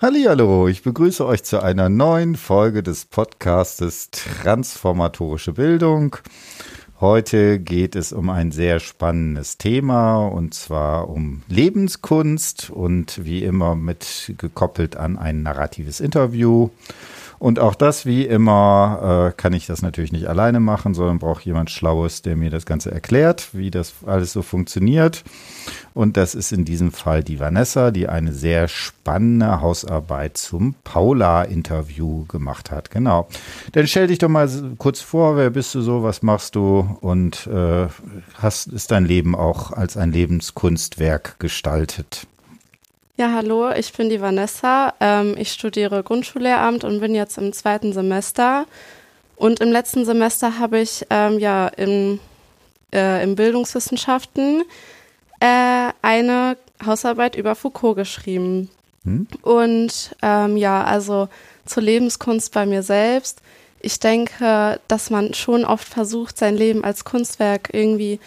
Hallihallo, ich begrüße euch zu einer neuen Folge des Podcastes Transformatorische Bildung. Heute geht es um ein sehr spannendes Thema und zwar um Lebenskunst und wie immer mit gekoppelt an ein narratives Interview. Und auch das, wie immer, äh, kann ich das natürlich nicht alleine machen, sondern brauche jemand Schlaues, der mir das Ganze erklärt, wie das alles so funktioniert. Und das ist in diesem Fall die Vanessa, die eine sehr spannende Hausarbeit zum Paula-Interview gemacht hat. Genau. Dann stell dich doch mal kurz vor, wer bist du so, was machst du und äh, hast, ist dein Leben auch als ein Lebenskunstwerk gestaltet? Ja, hallo, ich bin die Vanessa. Ähm, ich studiere Grundschullehramt und bin jetzt im zweiten Semester. Und im letzten Semester habe ich ähm, ja im, äh, im Bildungswissenschaften äh, eine Hausarbeit über Foucault geschrieben. Hm? Und ähm, ja, also zur Lebenskunst bei mir selbst. Ich denke, dass man schon oft versucht, sein Leben als Kunstwerk irgendwie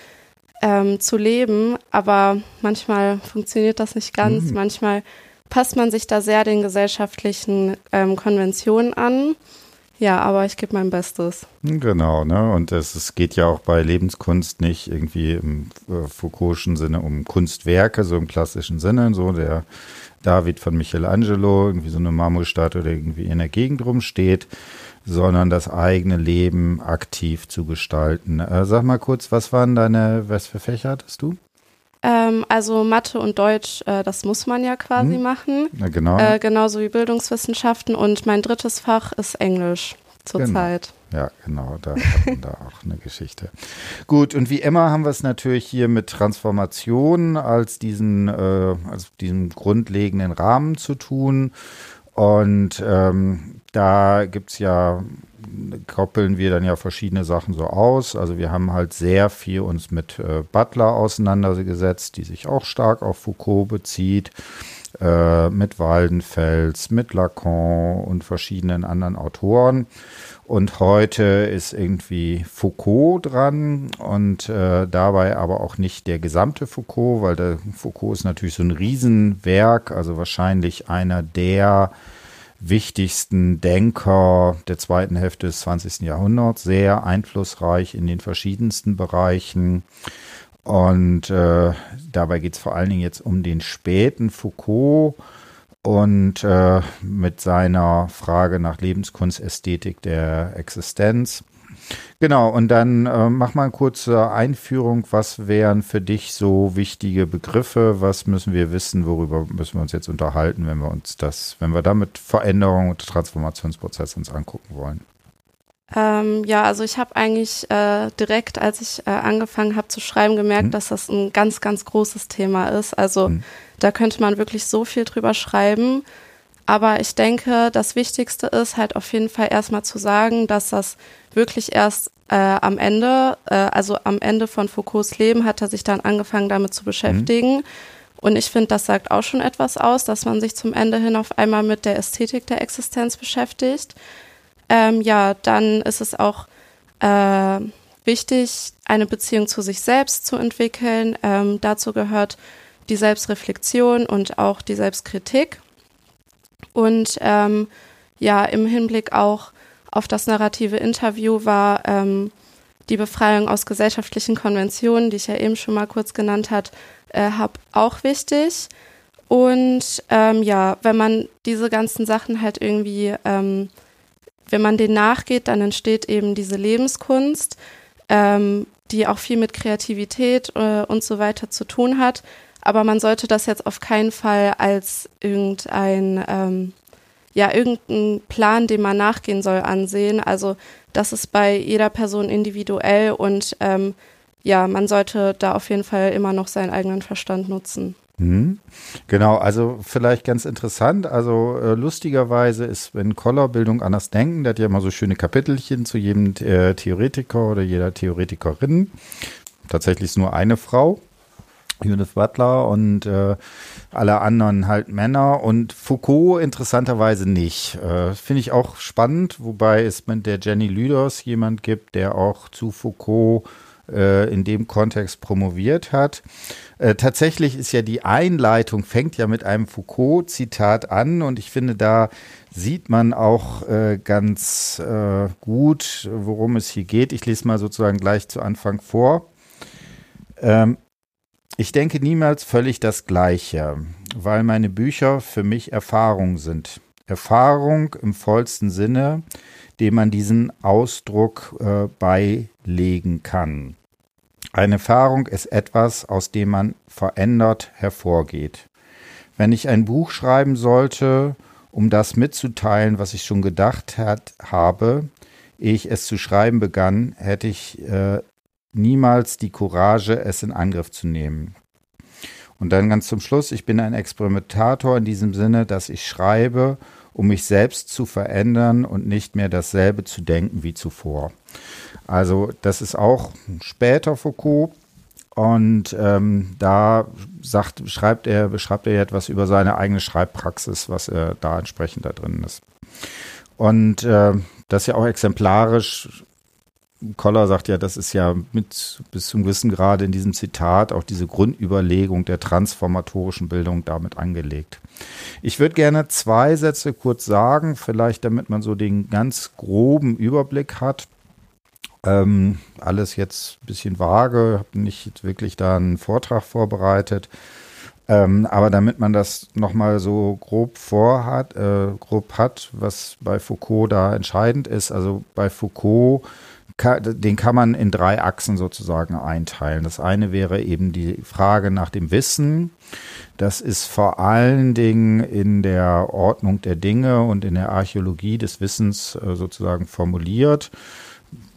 ähm, zu leben, aber manchmal funktioniert das nicht ganz. Mhm. Manchmal passt man sich da sehr den gesellschaftlichen ähm, Konventionen an. Ja, aber ich gebe mein Bestes. Genau, ne? Und es, es geht ja auch bei Lebenskunst nicht irgendwie im äh, Foucault'schen Sinne um Kunstwerke, so im klassischen Sinne, so der David von Michelangelo, irgendwie so eine Marmorstatue, der irgendwie in der Gegend rumsteht, sondern das eigene Leben aktiv zu gestalten. Äh, sag mal kurz, was waren deine, was für Fächer hattest du? Ähm, also Mathe und Deutsch, äh, das muss man ja quasi hm. machen. Na, genau. Äh, genauso wie Bildungswissenschaften und mein drittes Fach ist Englisch zurzeit. Genau. Ja, genau, da hat man da auch eine Geschichte. Gut, und wie immer haben wir es natürlich hier mit Transformation als diesen, äh, als diesem grundlegenden Rahmen zu tun. Und ähm, da gibt es ja, koppeln wir dann ja verschiedene Sachen so aus. Also wir haben halt sehr viel uns mit äh, Butler auseinandergesetzt, die sich auch stark auf Foucault bezieht, äh, mit Waldenfels, mit Lacan und verschiedenen anderen Autoren. Und heute ist irgendwie Foucault dran und äh, dabei aber auch nicht der gesamte Foucault, weil der Foucault ist natürlich so ein Riesenwerk, also wahrscheinlich einer der wichtigsten Denker der zweiten Hälfte des 20. Jahrhunderts, sehr einflussreich in den verschiedensten Bereichen. Und äh, dabei geht es vor allen Dingen jetzt um den späten Foucault und äh, mit seiner Frage nach Lebenskunst, Ästhetik der Existenz. Genau, und dann äh, mach mal eine kurze Einführung. Was wären für dich so wichtige Begriffe? Was müssen wir wissen? Worüber müssen wir uns jetzt unterhalten, wenn wir uns das, wenn wir damit Veränderung und Transformationsprozess uns angucken wollen? Ähm, ja, also ich habe eigentlich äh, direkt, als ich äh, angefangen habe zu schreiben, gemerkt, hm. dass das ein ganz, ganz großes Thema ist. Also hm. da könnte man wirklich so viel drüber schreiben. Aber ich denke, das Wichtigste ist halt auf jeden Fall erstmal zu sagen, dass das wirklich erst äh, am Ende, äh, also am Ende von Foucaults Leben hat er sich dann angefangen damit zu beschäftigen. Mhm. Und ich finde, das sagt auch schon etwas aus, dass man sich zum Ende hin auf einmal mit der Ästhetik der Existenz beschäftigt. Ähm, ja, dann ist es auch äh, wichtig, eine Beziehung zu sich selbst zu entwickeln. Ähm, dazu gehört die Selbstreflexion und auch die Selbstkritik. Und ähm, ja, im Hinblick auch auf das narrative Interview war ähm, die Befreiung aus gesellschaftlichen Konventionen, die ich ja eben schon mal kurz genannt hat, äh, hab auch wichtig. Und ähm, ja, wenn man diese ganzen Sachen halt irgendwie, ähm, wenn man denen nachgeht, dann entsteht eben diese Lebenskunst, ähm, die auch viel mit Kreativität äh, und so weiter zu tun hat. Aber man sollte das jetzt auf keinen Fall als irgendein, ähm, ja, irgendein Plan, dem man nachgehen soll, ansehen. Also das ist bei jeder Person individuell und ähm, ja, man sollte da auf jeden Fall immer noch seinen eigenen Verstand nutzen. Mhm. Genau, also vielleicht ganz interessant. Also äh, lustigerweise ist, wenn Koller Bildung anders denken, der hat ja immer so schöne Kapitelchen zu jedem äh, Theoretiker oder jeder Theoretikerin. Tatsächlich ist nur eine Frau. Judith Butler und äh, alle anderen halt Männer und Foucault interessanterweise nicht. Äh, Finde ich auch spannend, wobei es mit der Jenny Lüders jemand gibt, der auch zu Foucault äh, in dem Kontext promoviert hat. Äh, tatsächlich ist ja die Einleitung, fängt ja mit einem Foucault-Zitat an und ich finde, da sieht man auch äh, ganz äh, gut, worum es hier geht. Ich lese mal sozusagen gleich zu Anfang vor. Ähm, ich denke niemals völlig das Gleiche, weil meine Bücher für mich Erfahrung sind. Erfahrung im vollsten Sinne, dem man diesen Ausdruck äh, beilegen kann. Eine Erfahrung ist etwas, aus dem man verändert hervorgeht. Wenn ich ein Buch schreiben sollte, um das mitzuteilen, was ich schon gedacht hat, habe, ehe ich es zu schreiben begann, hätte ich äh, niemals die Courage, es in Angriff zu nehmen. Und dann ganz zum Schluss, ich bin ein Experimentator in diesem Sinne, dass ich schreibe, um mich selbst zu verändern und nicht mehr dasselbe zu denken wie zuvor. Also das ist auch später Foucault. Und ähm, da sagt, schreibt er, beschreibt er etwas über seine eigene Schreibpraxis, was er da entsprechend da drin ist. Und äh, das ist ja auch exemplarisch. Koller sagt ja, das ist ja mit bis zum gewissen Grade in diesem Zitat auch diese Grundüberlegung der transformatorischen Bildung damit angelegt. Ich würde gerne zwei Sätze kurz sagen, vielleicht damit man so den ganz groben Überblick hat. Ähm, alles jetzt ein bisschen vage, habe nicht wirklich da einen Vortrag vorbereitet. Ähm, aber damit man das nochmal so grob vorhat, äh, grob hat, was bei Foucault da entscheidend ist, also bei Foucault, den kann man in drei Achsen sozusagen einteilen. Das eine wäre eben die Frage nach dem Wissen. Das ist vor allen Dingen in der Ordnung der Dinge und in der Archäologie des Wissens äh, sozusagen formuliert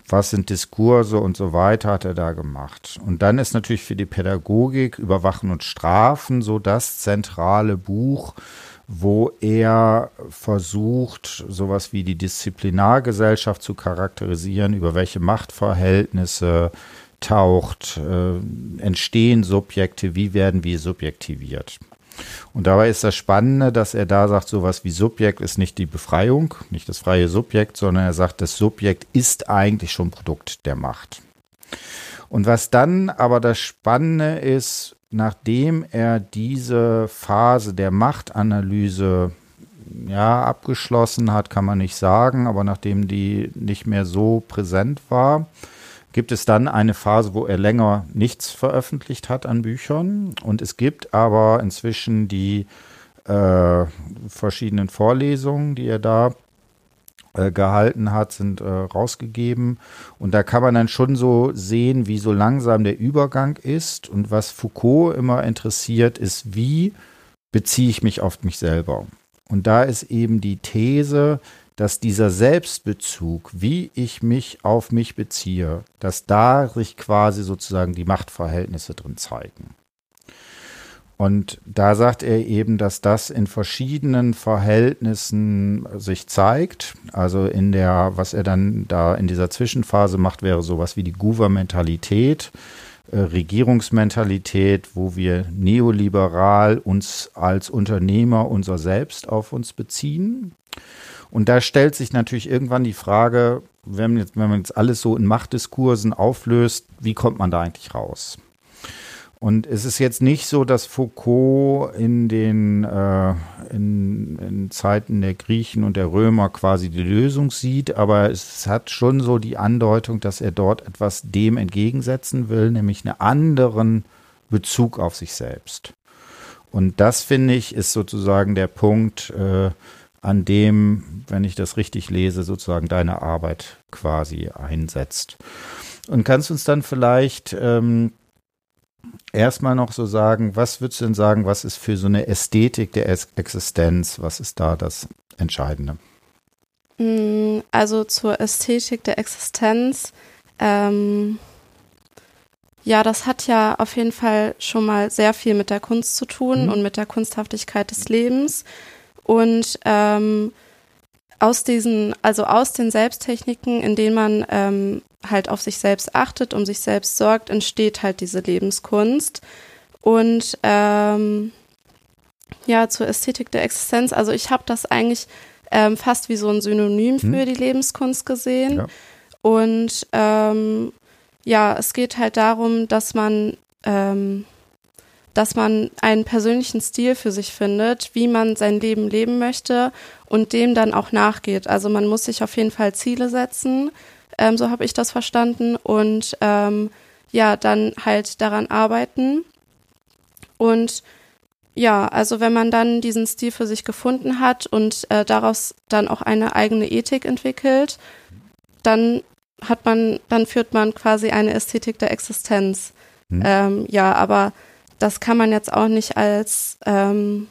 was sind Diskurse und so weiter, hat er da gemacht. Und dann ist natürlich für die Pädagogik Überwachen und Strafen so das zentrale Buch, wo er versucht, sowas wie die Disziplinargesellschaft zu charakterisieren, über welche Machtverhältnisse taucht, äh, entstehen Subjekte, wie werden wir subjektiviert. Und dabei ist das Spannende, dass er da sagt, sowas wie Subjekt ist nicht die Befreiung, nicht das freie Subjekt, sondern er sagt, das Subjekt ist eigentlich schon Produkt der Macht. Und was dann aber das Spannende ist, nachdem er diese Phase der Machtanalyse ja abgeschlossen hat, kann man nicht sagen, aber nachdem die nicht mehr so präsent war, gibt es dann eine Phase, wo er länger nichts veröffentlicht hat an Büchern. Und es gibt aber inzwischen die äh, verschiedenen Vorlesungen, die er da äh, gehalten hat, sind äh, rausgegeben. Und da kann man dann schon so sehen, wie so langsam der Übergang ist. Und was Foucault immer interessiert, ist, wie beziehe ich mich auf mich selber. Und da ist eben die These, dass dieser Selbstbezug, wie ich mich auf mich beziehe, dass da sich quasi sozusagen die Machtverhältnisse drin zeigen. Und da sagt er eben, dass das in verschiedenen Verhältnissen sich zeigt. Also in der, was er dann da in dieser Zwischenphase macht, wäre sowas wie die Gouvernementalität, äh, Regierungsmentalität, wo wir neoliberal uns als Unternehmer unser Selbst auf uns beziehen. Und da stellt sich natürlich irgendwann die Frage, wenn, jetzt, wenn man jetzt alles so in Machtdiskursen auflöst, wie kommt man da eigentlich raus? Und es ist jetzt nicht so, dass Foucault in den äh, in, in, Zeiten der Griechen und der Römer quasi die Lösung sieht, aber es hat schon so die Andeutung, dass er dort etwas dem entgegensetzen will, nämlich einen anderen Bezug auf sich selbst. Und das finde ich ist sozusagen der Punkt, äh, an dem, wenn ich das richtig lese, sozusagen deine Arbeit quasi einsetzt. Und kannst uns dann vielleicht ähm, erstmal noch so sagen, was würdest du denn sagen, was ist für so eine Ästhetik der Existenz, was ist da das Entscheidende? Mm, also zur Ästhetik der Existenz, ähm, ja, das hat ja auf jeden Fall schon mal sehr viel mit der Kunst zu tun mhm. und mit der Kunsthaftigkeit des Lebens. Und ähm, aus diesen, also aus den Selbsttechniken, in denen man ähm, halt auf sich selbst achtet, um sich selbst sorgt, entsteht halt diese Lebenskunst. Und ähm, ja, zur Ästhetik der Existenz, also ich habe das eigentlich ähm, fast wie so ein Synonym hm. für die Lebenskunst gesehen. Ja. Und ähm, ja, es geht halt darum, dass man, ähm, dass man einen persönlichen Stil für sich findet, wie man sein Leben leben möchte und dem dann auch nachgeht. Also man muss sich auf jeden Fall Ziele setzen, ähm, so habe ich das verstanden, und ähm, ja, dann halt daran arbeiten. Und ja, also wenn man dann diesen Stil für sich gefunden hat und äh, daraus dann auch eine eigene Ethik entwickelt, dann hat man, dann führt man quasi eine Ästhetik der Existenz. Hm. Ähm, ja, aber das kann man jetzt auch nicht als, ähm,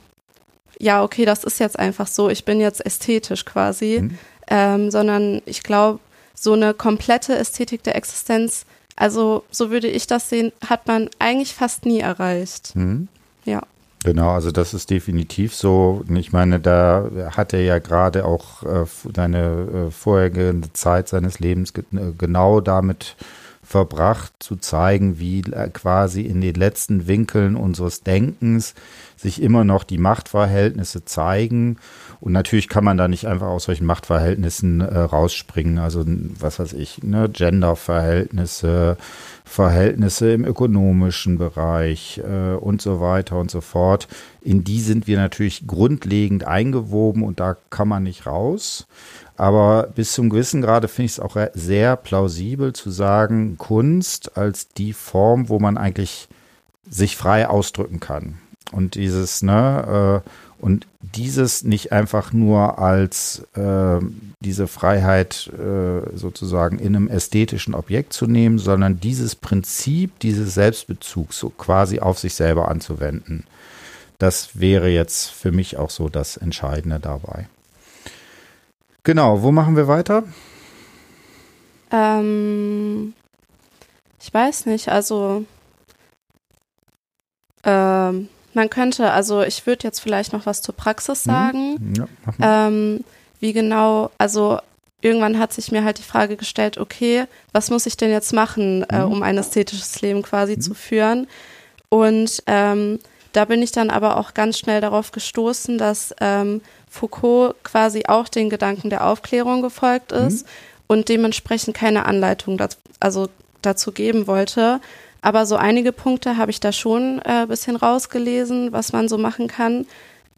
ja, okay, das ist jetzt einfach so, ich bin jetzt ästhetisch quasi, hm. ähm, sondern ich glaube, so eine komplette Ästhetik der Existenz, also so würde ich das sehen, hat man eigentlich fast nie erreicht. Hm. Ja. Genau, also das ist definitiv so. Ich meine, da hat er ja gerade auch äh, seine äh, vorherige Zeit seines Lebens ge äh, genau damit verbracht, zu zeigen, wie äh, quasi in den letzten Winkeln unseres Denkens sich immer noch die Machtverhältnisse zeigen. Und natürlich kann man da nicht einfach aus solchen Machtverhältnissen äh, rausspringen. Also was weiß ich, ne, Genderverhältnisse, Verhältnisse im ökonomischen Bereich äh, und so weiter und so fort. In die sind wir natürlich grundlegend eingewoben und da kann man nicht raus. Aber bis zum gewissen Grade finde ich es auch sehr plausibel zu sagen, Kunst als die Form, wo man eigentlich sich frei ausdrücken kann. Und dieses, ne, äh, und dieses nicht einfach nur als äh, diese Freiheit äh, sozusagen in einem ästhetischen Objekt zu nehmen, sondern dieses Prinzip dieses Selbstbezugs so quasi auf sich selber anzuwenden. Das wäre jetzt für mich auch so das Entscheidende dabei. Genau, wo machen wir weiter? Ähm, ich weiß nicht, also ähm, man könnte, also ich würde jetzt vielleicht noch was zur Praxis mhm. sagen. Ja, ähm, wie genau, also irgendwann hat sich mir halt die Frage gestellt, okay, was muss ich denn jetzt machen, äh, mhm. um ein ästhetisches Leben quasi mhm. zu führen? Und ähm, da bin ich dann aber auch ganz schnell darauf gestoßen, dass ähm, Foucault quasi auch den Gedanken der Aufklärung gefolgt ist mhm. und dementsprechend keine Anleitung dazu, also dazu geben wollte. Aber so einige Punkte habe ich da schon ein äh, bisschen rausgelesen, was man so machen kann,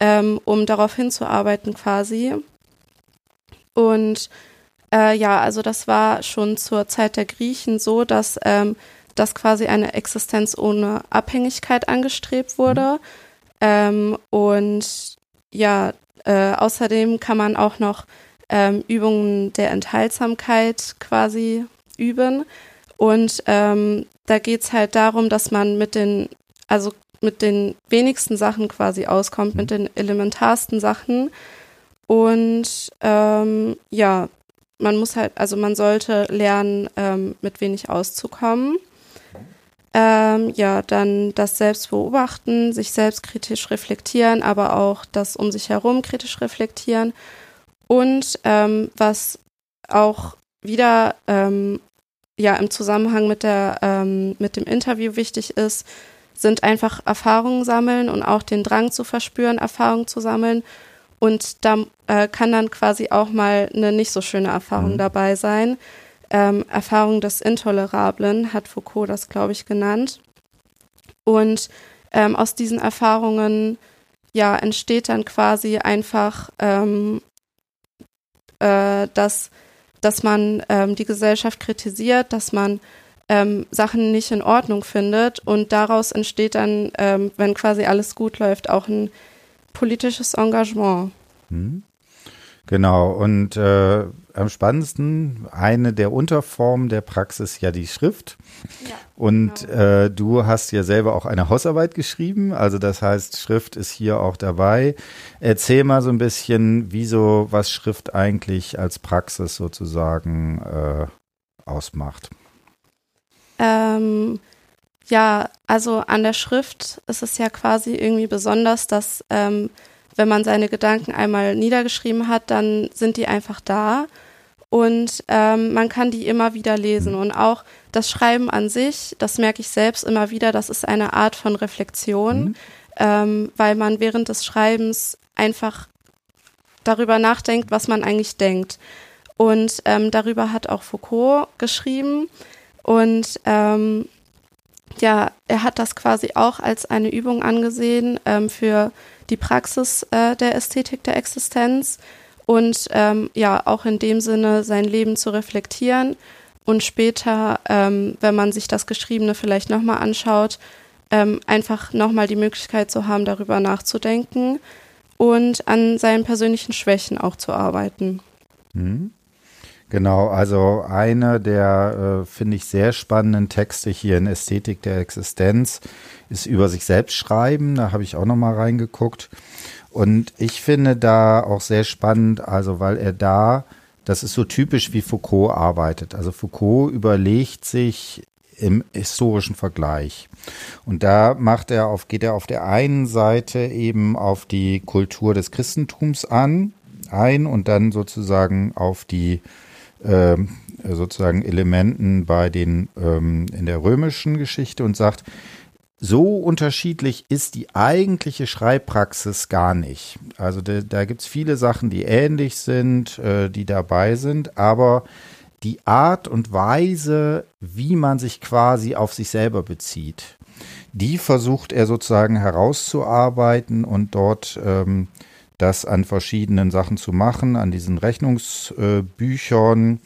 ähm, um darauf hinzuarbeiten quasi. Und äh, ja, also das war schon zur Zeit der Griechen so, dass ähm, dass quasi eine Existenz ohne Abhängigkeit angestrebt wurde. Mhm. Ähm, und ja, äh, außerdem kann man auch noch ähm, Übungen der Enthaltsamkeit quasi üben. Und ähm, da geht's halt darum, dass man mit den, also mit den wenigsten Sachen quasi auskommt, mhm. mit den elementarsten Sachen. Und ähm, ja, man muss halt, also man sollte lernen, ähm, mit wenig auszukommen. Ähm, ja, dann das Selbstbeobachten, sich selbst kritisch reflektieren, aber auch das um sich herum kritisch reflektieren. Und ähm, was auch wieder ähm, ja im Zusammenhang mit der ähm, mit dem Interview wichtig ist, sind einfach Erfahrungen sammeln und auch den Drang zu verspüren, Erfahrungen zu sammeln. Und da äh, kann dann quasi auch mal eine nicht so schöne Erfahrung mhm. dabei sein ähm, Erfahrung des Intolerablen, hat Foucault das, glaube ich, genannt. Und ähm, aus diesen Erfahrungen ja entsteht dann quasi einfach, ähm, äh, dass, dass man ähm, die Gesellschaft kritisiert, dass man ähm, Sachen nicht in Ordnung findet und daraus entsteht dann, ähm, wenn quasi alles gut läuft, auch ein politisches Engagement. Hm. Genau, und äh, am spannendsten, eine der Unterformen der Praxis ja die Schrift. Ja, und genau. äh, du hast ja selber auch eine Hausarbeit geschrieben, also das heißt, Schrift ist hier auch dabei. Erzähl mal so ein bisschen, wieso, was Schrift eigentlich als Praxis sozusagen äh, ausmacht. Ähm, ja, also an der Schrift ist es ja quasi irgendwie besonders, dass ähm, wenn man seine Gedanken einmal niedergeschrieben hat, dann sind die einfach da und ähm, man kann die immer wieder lesen. Und auch das Schreiben an sich, das merke ich selbst immer wieder, das ist eine Art von Reflexion, mhm. ähm, weil man während des Schreibens einfach darüber nachdenkt, was man eigentlich denkt. Und ähm, darüber hat auch Foucault geschrieben. Und ähm, ja, er hat das quasi auch als eine Übung angesehen ähm, für die Praxis äh, der Ästhetik der Existenz und ähm, ja, auch in dem Sinne sein Leben zu reflektieren und später, ähm, wenn man sich das Geschriebene vielleicht nochmal anschaut, ähm, einfach nochmal die Möglichkeit zu haben, darüber nachzudenken und an seinen persönlichen Schwächen auch zu arbeiten. Mhm. Genau, also einer der, äh, finde ich, sehr spannenden Texte hier in Ästhetik der Existenz ist über sich selbst schreiben. Da habe ich auch noch mal reingeguckt. Und ich finde da auch sehr spannend, also weil er da, das ist so typisch, wie Foucault arbeitet. Also Foucault überlegt sich im historischen Vergleich. Und da macht er auf, geht er auf der einen Seite eben auf die Kultur des Christentums an, ein und dann sozusagen auf die äh, sozusagen Elementen bei den ähm, in der römischen Geschichte und sagt, so unterschiedlich ist die eigentliche Schreibpraxis gar nicht. Also da, da gibt es viele Sachen, die ähnlich sind, äh, die dabei sind, aber die Art und Weise, wie man sich quasi auf sich selber bezieht, die versucht er sozusagen herauszuarbeiten und dort ähm, das an verschiedenen Sachen zu machen, an diesen Rechnungsbüchern,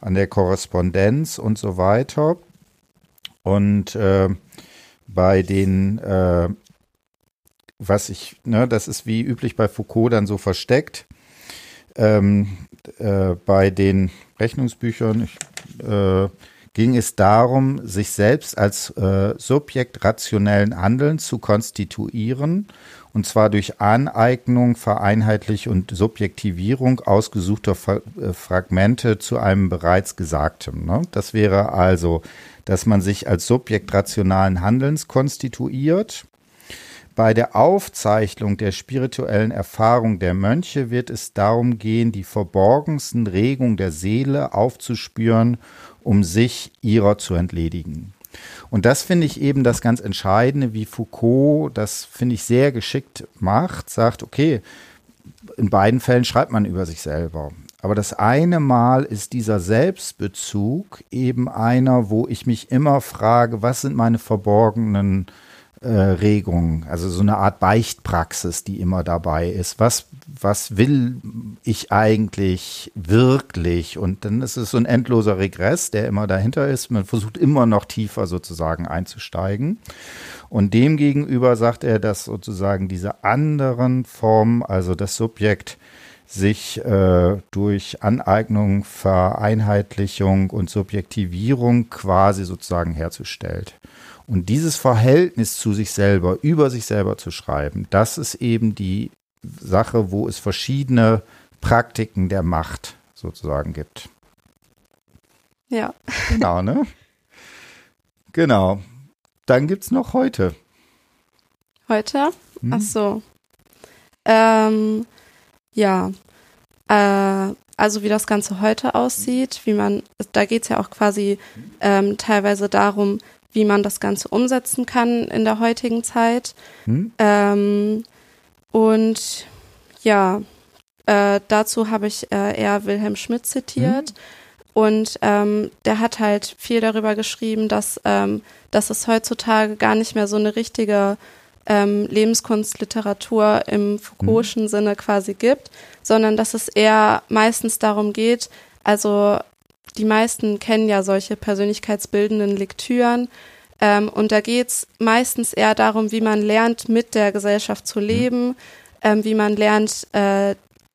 an der Korrespondenz und so weiter. Und äh, bei den, äh, was ich, ne, das ist wie üblich bei Foucault dann so versteckt. Ähm, äh, bei den Rechnungsbüchern ich, äh, ging es darum, sich selbst als äh, Subjekt rationellen Handelns zu konstituieren und zwar durch Aneignung, Vereinheitlichung und Subjektivierung ausgesuchter äh, Fragmente zu einem bereits Gesagtem. Ne? Das wäre also, dass man sich als Subjekt rationalen Handelns konstituiert. Bei der Aufzeichnung der spirituellen Erfahrung der Mönche wird es darum gehen, die verborgensten Regungen der Seele aufzuspüren, um sich ihrer zu entledigen. Und das finde ich eben das ganz Entscheidende, wie Foucault das, finde ich, sehr geschickt macht, sagt, okay, in beiden Fällen schreibt man über sich selber. Aber das eine Mal ist dieser Selbstbezug eben einer, wo ich mich immer frage, was sind meine verborgenen äh, Regung, also so eine Art Beichtpraxis, die immer dabei ist. Was, was will ich eigentlich wirklich? Und dann ist es so ein endloser Regress, der immer dahinter ist. Man versucht immer noch tiefer sozusagen einzusteigen. Und demgegenüber sagt er, dass sozusagen diese anderen Formen, also das Subjekt, sich äh, durch Aneignung, Vereinheitlichung und Subjektivierung quasi sozusagen herzustellt. Und dieses Verhältnis zu sich selber, über sich selber zu schreiben, das ist eben die Sache, wo es verschiedene Praktiken der Macht sozusagen gibt. Ja. Genau, ne? Genau. Dann gibt es noch heute. Heute? Hm? Ach so. Ähm, ja. Äh, also wie das Ganze heute aussieht, wie man, da geht es ja auch quasi ähm, teilweise darum, wie man das Ganze umsetzen kann in der heutigen Zeit. Hm? Ähm, und ja, äh, dazu habe ich äh, eher Wilhelm Schmidt zitiert. Hm? Und ähm, der hat halt viel darüber geschrieben, dass, ähm, dass es heutzutage gar nicht mehr so eine richtige ähm, Lebenskunstliteratur im Foucault'schen hm. Sinne quasi gibt, sondern dass es eher meistens darum geht, also die meisten kennen ja solche persönlichkeitsbildenden Lektüren. Ähm, und da geht's meistens eher darum, wie man lernt, mit der Gesellschaft zu leben, mhm. ähm, wie man lernt, äh,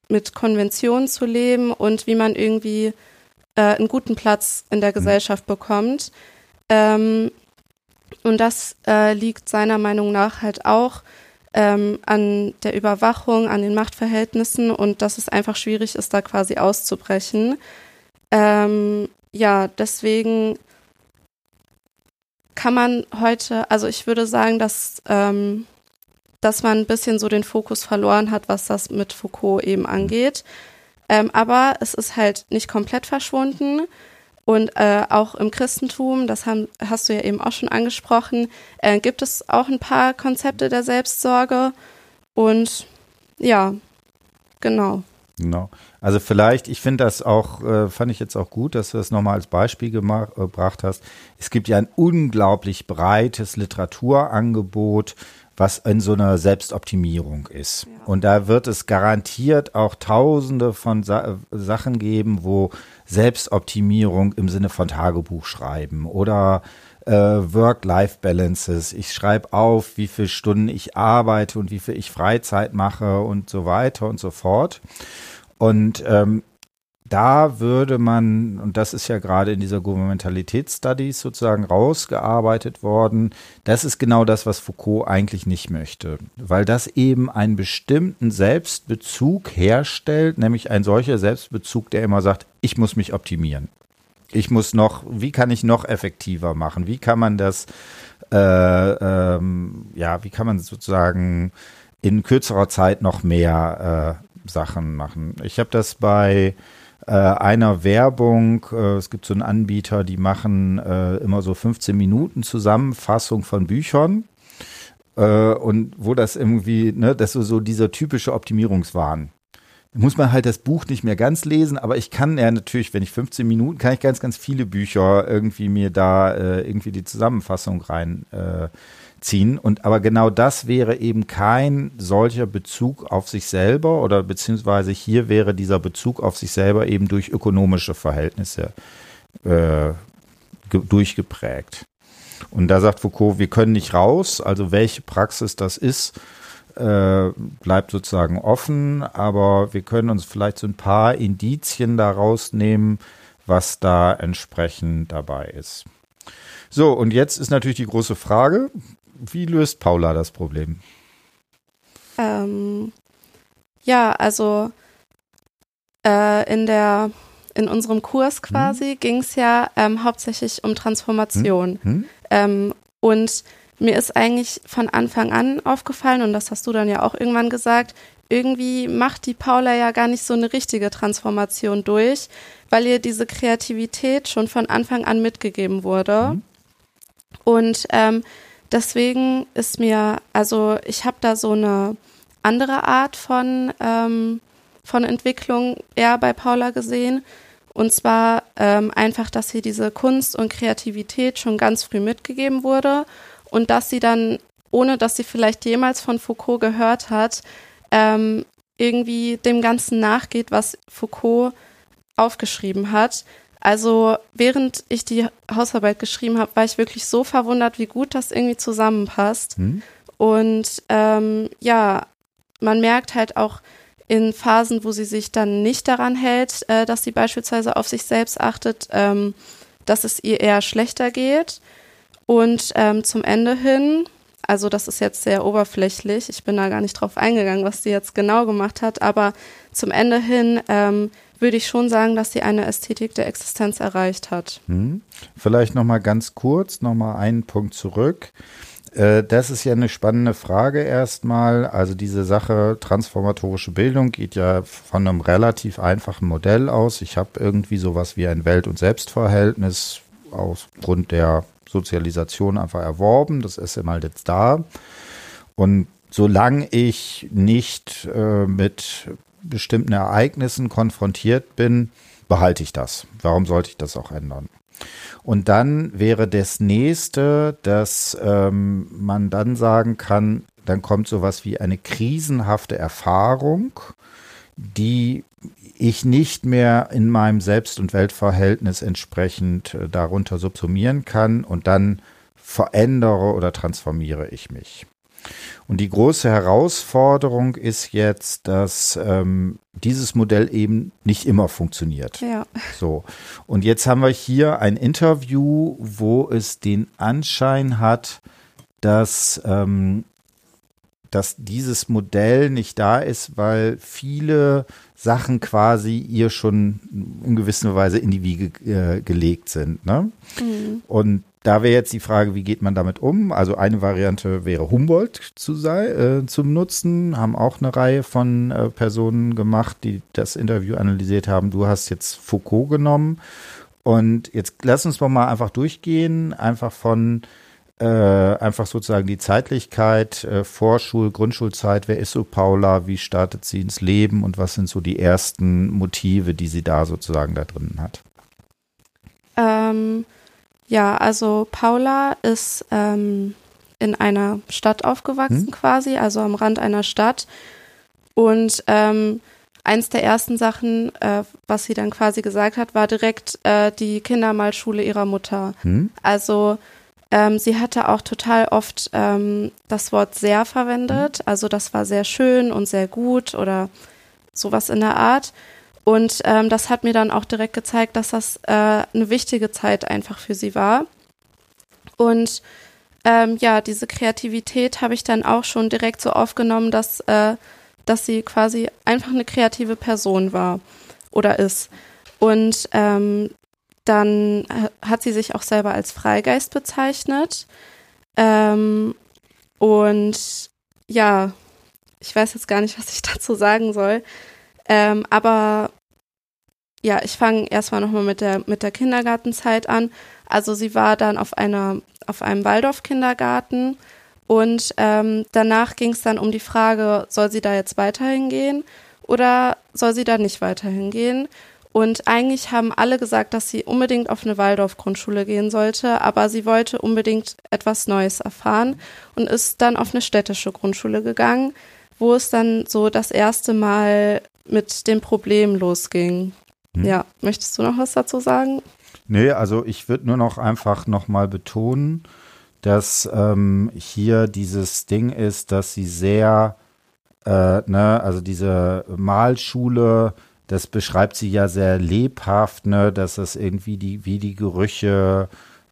mit Konventionen zu leben und wie man irgendwie äh, einen guten Platz in der mhm. Gesellschaft bekommt. Ähm, und das äh, liegt seiner Meinung nach halt auch ähm, an der Überwachung, an den Machtverhältnissen und dass es einfach schwierig ist, da quasi auszubrechen. Ähm, ja, deswegen kann man heute, also ich würde sagen, dass, ähm, dass man ein bisschen so den Fokus verloren hat, was das mit Foucault eben angeht. Ähm, aber es ist halt nicht komplett verschwunden. Und äh, auch im Christentum, das haben, hast du ja eben auch schon angesprochen, äh, gibt es auch ein paar Konzepte der Selbstsorge. Und ja, genau. Genau. Also vielleicht, ich finde das auch, äh, fand ich jetzt auch gut, dass du das nochmal als Beispiel gemacht, äh, gebracht hast. Es gibt ja ein unglaublich breites Literaturangebot, was in so einer Selbstoptimierung ist. Ja. Und da wird es garantiert auch tausende von Sa Sachen geben, wo Selbstoptimierung im Sinne von Tagebuch schreiben oder äh, Work-Life-Balances. Ich schreibe auf, wie viele Stunden ich arbeite und wie viel ich Freizeit mache und so weiter und so fort. Und ähm, da würde man, und das ist ja gerade in dieser Gouvernementalitätsstudies sozusagen rausgearbeitet worden, das ist genau das, was Foucault eigentlich nicht möchte, weil das eben einen bestimmten Selbstbezug herstellt, nämlich ein solcher Selbstbezug, der immer sagt, ich muss mich optimieren. Ich muss noch, wie kann ich noch effektiver machen? Wie kann man das, äh, ähm, ja, wie kann man sozusagen in kürzerer Zeit noch mehr äh, Sachen machen? Ich habe das bei äh, einer Werbung. Äh, es gibt so einen Anbieter, die machen äh, immer so 15 Minuten Zusammenfassung von Büchern. Äh, und wo das irgendwie, ne, das ist so dieser typische Optimierungswahn muss man halt das Buch nicht mehr ganz lesen, aber ich kann ja natürlich, wenn ich 15 Minuten, kann ich ganz, ganz viele Bücher irgendwie mir da äh, irgendwie die Zusammenfassung rein äh, ziehen. Und aber genau das wäre eben kein solcher Bezug auf sich selber oder beziehungsweise hier wäre dieser Bezug auf sich selber eben durch ökonomische Verhältnisse äh, durchgeprägt. Und da sagt Foucault, wir können nicht raus, also welche Praxis das ist, äh, bleibt sozusagen offen, aber wir können uns vielleicht so ein paar Indizien daraus nehmen, was da entsprechend dabei ist. So, und jetzt ist natürlich die große Frage, wie löst Paula das Problem? Ähm, ja, also äh, in der in unserem Kurs hm? quasi hm. ging es ja ähm, hauptsächlich um Transformation. Hm. Hm. Ähm, und mir ist eigentlich von Anfang an aufgefallen, und das hast du dann ja auch irgendwann gesagt, irgendwie macht die Paula ja gar nicht so eine richtige Transformation durch, weil ihr diese Kreativität schon von Anfang an mitgegeben wurde. Mhm. Und ähm, deswegen ist mir, also ich habe da so eine andere Art von, ähm, von Entwicklung eher bei Paula gesehen. Und zwar ähm, einfach, dass hier diese Kunst und Kreativität schon ganz früh mitgegeben wurde und dass sie dann, ohne dass sie vielleicht jemals von Foucault gehört hat, ähm, irgendwie dem Ganzen nachgeht, was Foucault aufgeschrieben hat. Also während ich die Hausarbeit geschrieben habe, war ich wirklich so verwundert, wie gut das irgendwie zusammenpasst. Hm. Und ähm, ja, man merkt halt auch in Phasen, wo sie sich dann nicht daran hält, äh, dass sie beispielsweise auf sich selbst achtet, ähm, dass es ihr eher schlechter geht. Und ähm, zum Ende hin, also das ist jetzt sehr oberflächlich, ich bin da gar nicht drauf eingegangen, was sie jetzt genau gemacht hat, aber zum Ende hin ähm, würde ich schon sagen, dass sie eine Ästhetik der Existenz erreicht hat. Hm. Vielleicht nochmal ganz kurz, nochmal einen Punkt zurück. Äh, das ist ja eine spannende Frage erstmal. Also diese Sache transformatorische Bildung geht ja von einem relativ einfachen Modell aus. Ich habe irgendwie sowas wie ein Welt- und Selbstverhältnis aufgrund der Sozialisation einfach erworben. Das ist immer jetzt da. Und solange ich nicht äh, mit bestimmten Ereignissen konfrontiert bin, behalte ich das. Warum sollte ich das auch ändern? Und dann wäre das nächste, dass ähm, man dann sagen kann, dann kommt sowas wie eine krisenhafte Erfahrung, die ich nicht mehr in meinem Selbst- und Weltverhältnis entsprechend äh, darunter subsumieren kann und dann verändere oder transformiere ich mich. Und die große Herausforderung ist jetzt, dass ähm, dieses Modell eben nicht immer funktioniert. Ja. So. Und jetzt haben wir hier ein Interview, wo es den Anschein hat, dass ähm, dass dieses Modell nicht da ist, weil viele Sachen quasi ihr schon in gewisser Weise in die Wiege äh, gelegt sind. Ne? Mhm. Und da wäre jetzt die Frage, wie geht man damit um? Also eine Variante wäre Humboldt zu sei, äh, zum Nutzen, haben auch eine Reihe von äh, Personen gemacht, die das Interview analysiert haben. Du hast jetzt Foucault genommen und jetzt lass uns doch mal einfach durchgehen, einfach von äh, einfach sozusagen die Zeitlichkeit, äh, Vorschul-, Grundschulzeit, wer ist so Paula, wie startet sie ins Leben und was sind so die ersten Motive, die sie da sozusagen da drin hat? Ähm, ja, also Paula ist ähm, in einer Stadt aufgewachsen hm? quasi, also am Rand einer Stadt. Und ähm, eins der ersten Sachen, äh, was sie dann quasi gesagt hat, war direkt äh, die Kindermalschule ihrer Mutter. Hm? Also ähm, sie hatte auch total oft ähm, das Wort sehr verwendet. Also das war sehr schön und sehr gut oder sowas in der Art. Und ähm, das hat mir dann auch direkt gezeigt, dass das äh, eine wichtige Zeit einfach für sie war. Und ähm, ja, diese Kreativität habe ich dann auch schon direkt so aufgenommen, dass, äh, dass sie quasi einfach eine kreative Person war oder ist. Und ähm, dann hat sie sich auch selber als Freigeist bezeichnet. Ähm, und ja, ich weiß jetzt gar nicht, was ich dazu sagen soll. Ähm, aber ja, ich fange erstmal nochmal mit der, mit der Kindergartenzeit an. Also sie war dann auf einer, auf einem Waldorf-Kindergarten und ähm, danach ging es dann um die Frage, soll sie da jetzt weiterhin gehen oder soll sie da nicht weiterhin gehen? Und eigentlich haben alle gesagt, dass sie unbedingt auf eine Waldorf-Grundschule gehen sollte, aber sie wollte unbedingt etwas Neues erfahren und ist dann auf eine städtische Grundschule gegangen, wo es dann so das erste Mal mit dem Problem losging. Hm. Ja, möchtest du noch was dazu sagen? Nee, also ich würde nur noch einfach nochmal betonen, dass ähm, hier dieses Ding ist, dass sie sehr, äh, ne, also diese Malschule, das beschreibt sie ja sehr lebhaft, ne, dass das irgendwie die, wie die Gerüche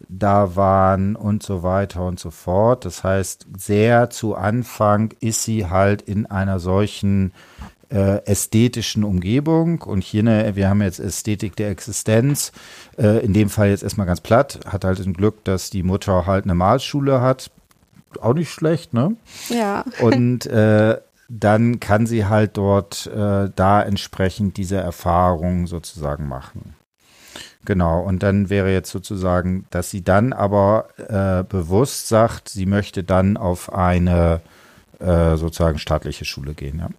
da waren und so weiter und so fort. Das heißt, sehr zu Anfang ist sie halt in einer solchen äh, ästhetischen Umgebung und hier ne, wir haben jetzt Ästhetik der Existenz, äh, in dem Fall jetzt erstmal ganz platt, hat halt ein Glück, dass die Mutter halt eine Malschule hat, auch nicht schlecht, ne? Ja. Und äh, dann kann sie halt dort äh, da entsprechend diese Erfahrung sozusagen machen. Genau, und dann wäre jetzt sozusagen, dass sie dann aber äh, bewusst sagt, sie möchte dann auf eine äh, sozusagen staatliche Schule gehen, ja.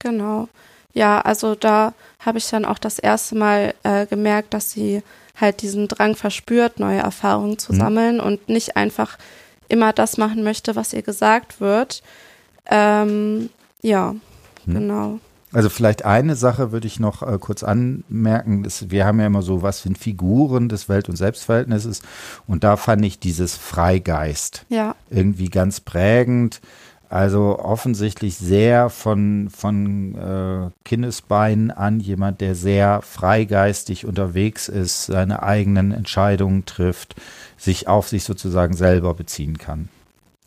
Genau. Ja, also da habe ich dann auch das erste Mal äh, gemerkt, dass sie halt diesen Drang verspürt, neue Erfahrungen zu mhm. sammeln und nicht einfach immer das machen möchte, was ihr gesagt wird. Ähm, ja, hm. genau. Also vielleicht eine Sache würde ich noch äh, kurz anmerken. Das, wir haben ja immer so, was sind Figuren des Welt- und Selbstverhältnisses. Und da fand ich dieses Freigeist ja. irgendwie ganz prägend. Also offensichtlich sehr von, von äh, Kindesbeinen an jemand, der sehr freigeistig unterwegs ist, seine eigenen Entscheidungen trifft, sich auf sich sozusagen selber beziehen kann.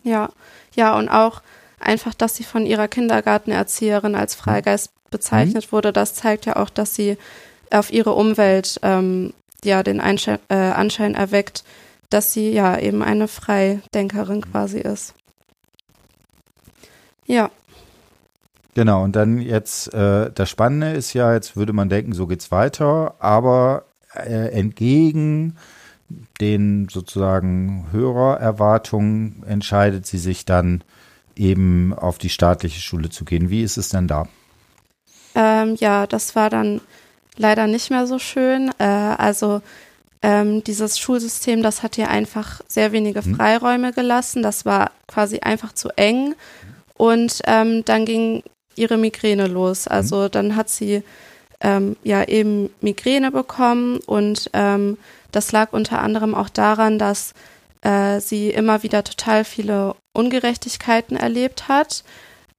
Ja, ja, und auch einfach, dass sie von ihrer Kindergartenerzieherin als Freigeist bezeichnet mhm. wurde, das zeigt ja auch, dass sie auf ihre Umwelt ähm, ja den Einschein, äh, Anschein erweckt, dass sie ja eben eine Freidenkerin quasi ist. Ja. Genau, und dann jetzt, äh, das Spannende ist ja, jetzt würde man denken, so geht's weiter, aber äh, entgegen den sozusagen Hörererwartungen entscheidet sie sich dann eben auf die staatliche Schule zu gehen. Wie ist es denn da? Ähm, ja, das war dann leider nicht mehr so schön. Äh, also ähm, dieses Schulsystem, das hat ihr einfach sehr wenige mhm. Freiräume gelassen. Das war quasi einfach zu eng. Und ähm, dann ging ihre Migräne los. Also mhm. dann hat sie ähm, ja eben Migräne bekommen und ähm, das lag unter anderem auch daran, dass äh, sie immer wieder total viele Ungerechtigkeiten erlebt hat.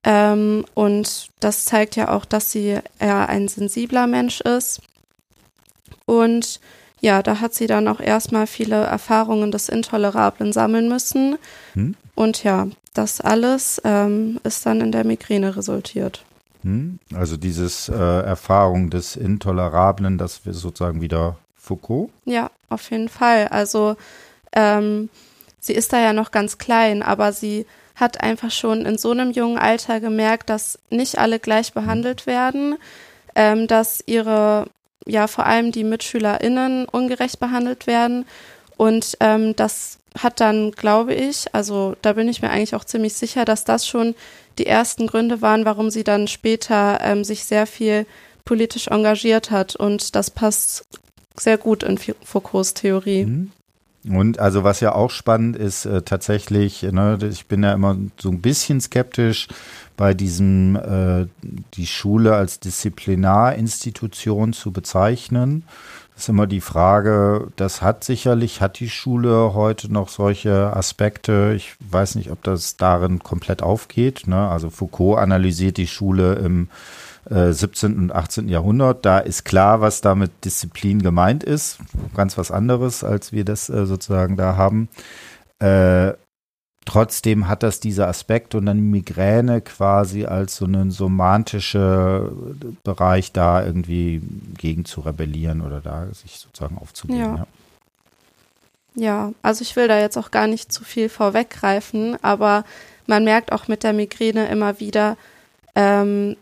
Ähm, und das zeigt ja auch, dass sie eher ein sensibler Mensch ist. Und ja, da hat sie dann auch erstmal viele Erfahrungen des Intolerablen sammeln müssen. Hm. Und ja, das alles ähm, ist dann in der Migräne resultiert. Hm. Also dieses äh, Erfahrung des Intolerablen, das wir sozusagen wieder Foucault? Ja, auf jeden Fall. Also ähm, sie ist da ja noch ganz klein, aber sie hat einfach schon in so einem jungen Alter gemerkt, dass nicht alle gleich behandelt werden, ähm, dass ihre, ja vor allem die MitschülerInnen ungerecht behandelt werden Und ähm, das hat dann, glaube ich, also da bin ich mir eigentlich auch ziemlich sicher, dass das schon die ersten Gründe waren, warum sie dann später ähm, sich sehr viel politisch engagiert hat. Und das passt sehr gut in Foucaults Theorie. Mhm. Und also was ja auch spannend ist, äh, tatsächlich, ne, ich bin ja immer so ein bisschen skeptisch bei diesem, äh, die Schule als Disziplinarinstitution zu bezeichnen. Das ist immer die Frage, das hat sicherlich, hat die Schule heute noch solche Aspekte. Ich weiß nicht, ob das darin komplett aufgeht. Ne? Also Foucault analysiert die Schule im 17. Äh, und 18. Jahrhundert. Da ist klar, was da mit Disziplin gemeint ist. Ganz was anderes, als wir das äh, sozusagen da haben. Äh, trotzdem hat das dieser Aspekt und dann Migräne quasi als so einen somatische Bereich da irgendwie gegen zu rebellieren oder da sich sozusagen aufzugeben. Ja. ja. Ja, also ich will da jetzt auch gar nicht zu viel vorweggreifen, aber man merkt auch mit der Migräne immer wieder, ähm,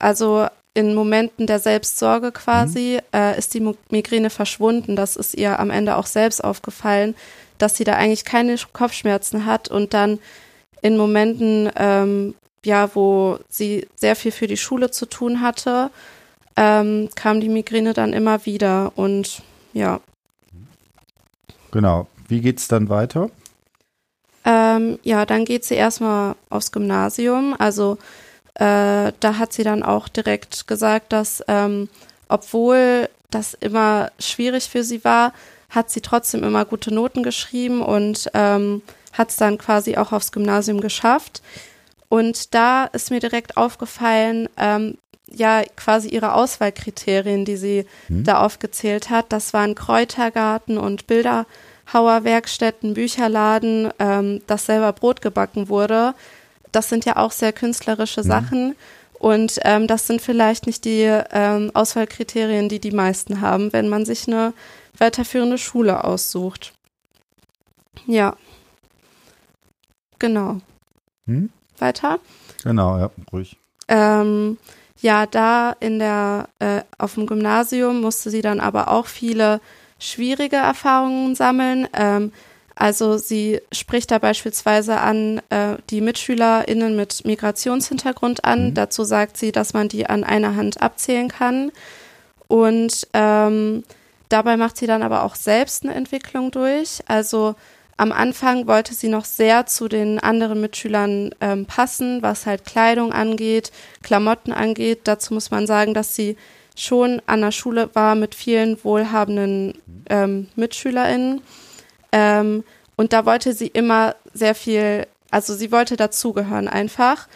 also in Momenten der Selbstsorge quasi mhm. äh, ist die Migräne verschwunden. Das ist ihr am Ende auch selbst aufgefallen, dass sie da eigentlich keine Kopfschmerzen hat und dann in Momenten, ähm, ja, wo sie sehr viel für die Schule zu tun hatte, ähm, kam die Migräne dann immer wieder und ja. Genau. Wie geht's dann weiter? Ähm, ja, dann geht sie erstmal aufs Gymnasium. Also äh, da hat sie dann auch direkt gesagt, dass ähm, obwohl das immer schwierig für sie war, hat sie trotzdem immer gute Noten geschrieben und ähm, hat es dann quasi auch aufs Gymnasium geschafft. Und da ist mir direkt aufgefallen, ähm, ja, quasi ihre Auswahlkriterien, die sie hm. da aufgezählt hat. Das waren Kräutergarten und Bilderhauerwerkstätten, Bücherladen, ähm, dass selber Brot gebacken wurde das sind ja auch sehr künstlerische mhm. Sachen. Und ähm, das sind vielleicht nicht die ähm, Auswahlkriterien, die die meisten haben, wenn man sich eine weiterführende Schule aussucht. Ja. Genau. Hm? Weiter? Genau, ja, ruhig. Ähm, ja, da in der, äh, auf dem Gymnasium musste sie dann aber auch viele schwierige Erfahrungen sammeln. Ähm, also sie spricht da beispielsweise an äh, die MitschülerInnen mit Migrationshintergrund an. Mhm. Dazu sagt sie, dass man die an einer Hand abzählen kann. Und ähm, dabei macht sie dann aber auch selbst eine Entwicklung durch. Also am Anfang wollte sie noch sehr zu den anderen Mitschülern ähm, passen, was halt Kleidung angeht, Klamotten angeht. Dazu muss man sagen, dass sie schon an der Schule war mit vielen wohlhabenden ähm, MitschülerInnen. Ähm, und da wollte sie immer sehr viel, also sie wollte dazugehören einfach.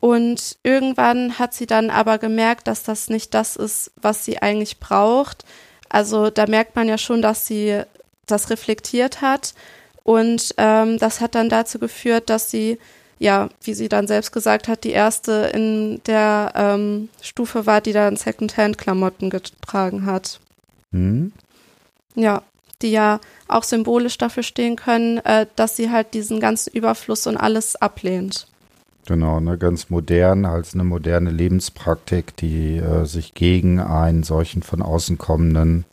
Und irgendwann hat sie dann aber gemerkt, dass das nicht das ist, was sie eigentlich braucht. Also da merkt man ja schon, dass sie das reflektiert hat. Und ähm, das hat dann dazu geführt, dass sie, ja, wie sie dann selbst gesagt hat, die erste in der ähm, Stufe war, die dann Secondhand-Klamotten getragen hat. Mhm. Ja, die ja auch symbolisch dafür stehen können, äh, dass sie halt diesen ganzen Überfluss und alles ablehnt. Genau, ne, ganz modern, als eine moderne Lebenspraktik, die äh, sich gegen einen solchen von außen kommenden